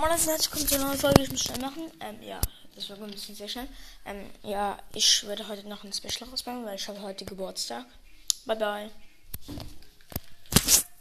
Moin, das herzlich willkommen zu einer neuen Folge. Ich muss schnell machen. Ähm, ja, das war ein bisschen sehr schnell. Ähm, ja, ich werde heute noch ein Special rausbringen, weil ich habe heute Geburtstag. Bye, bye.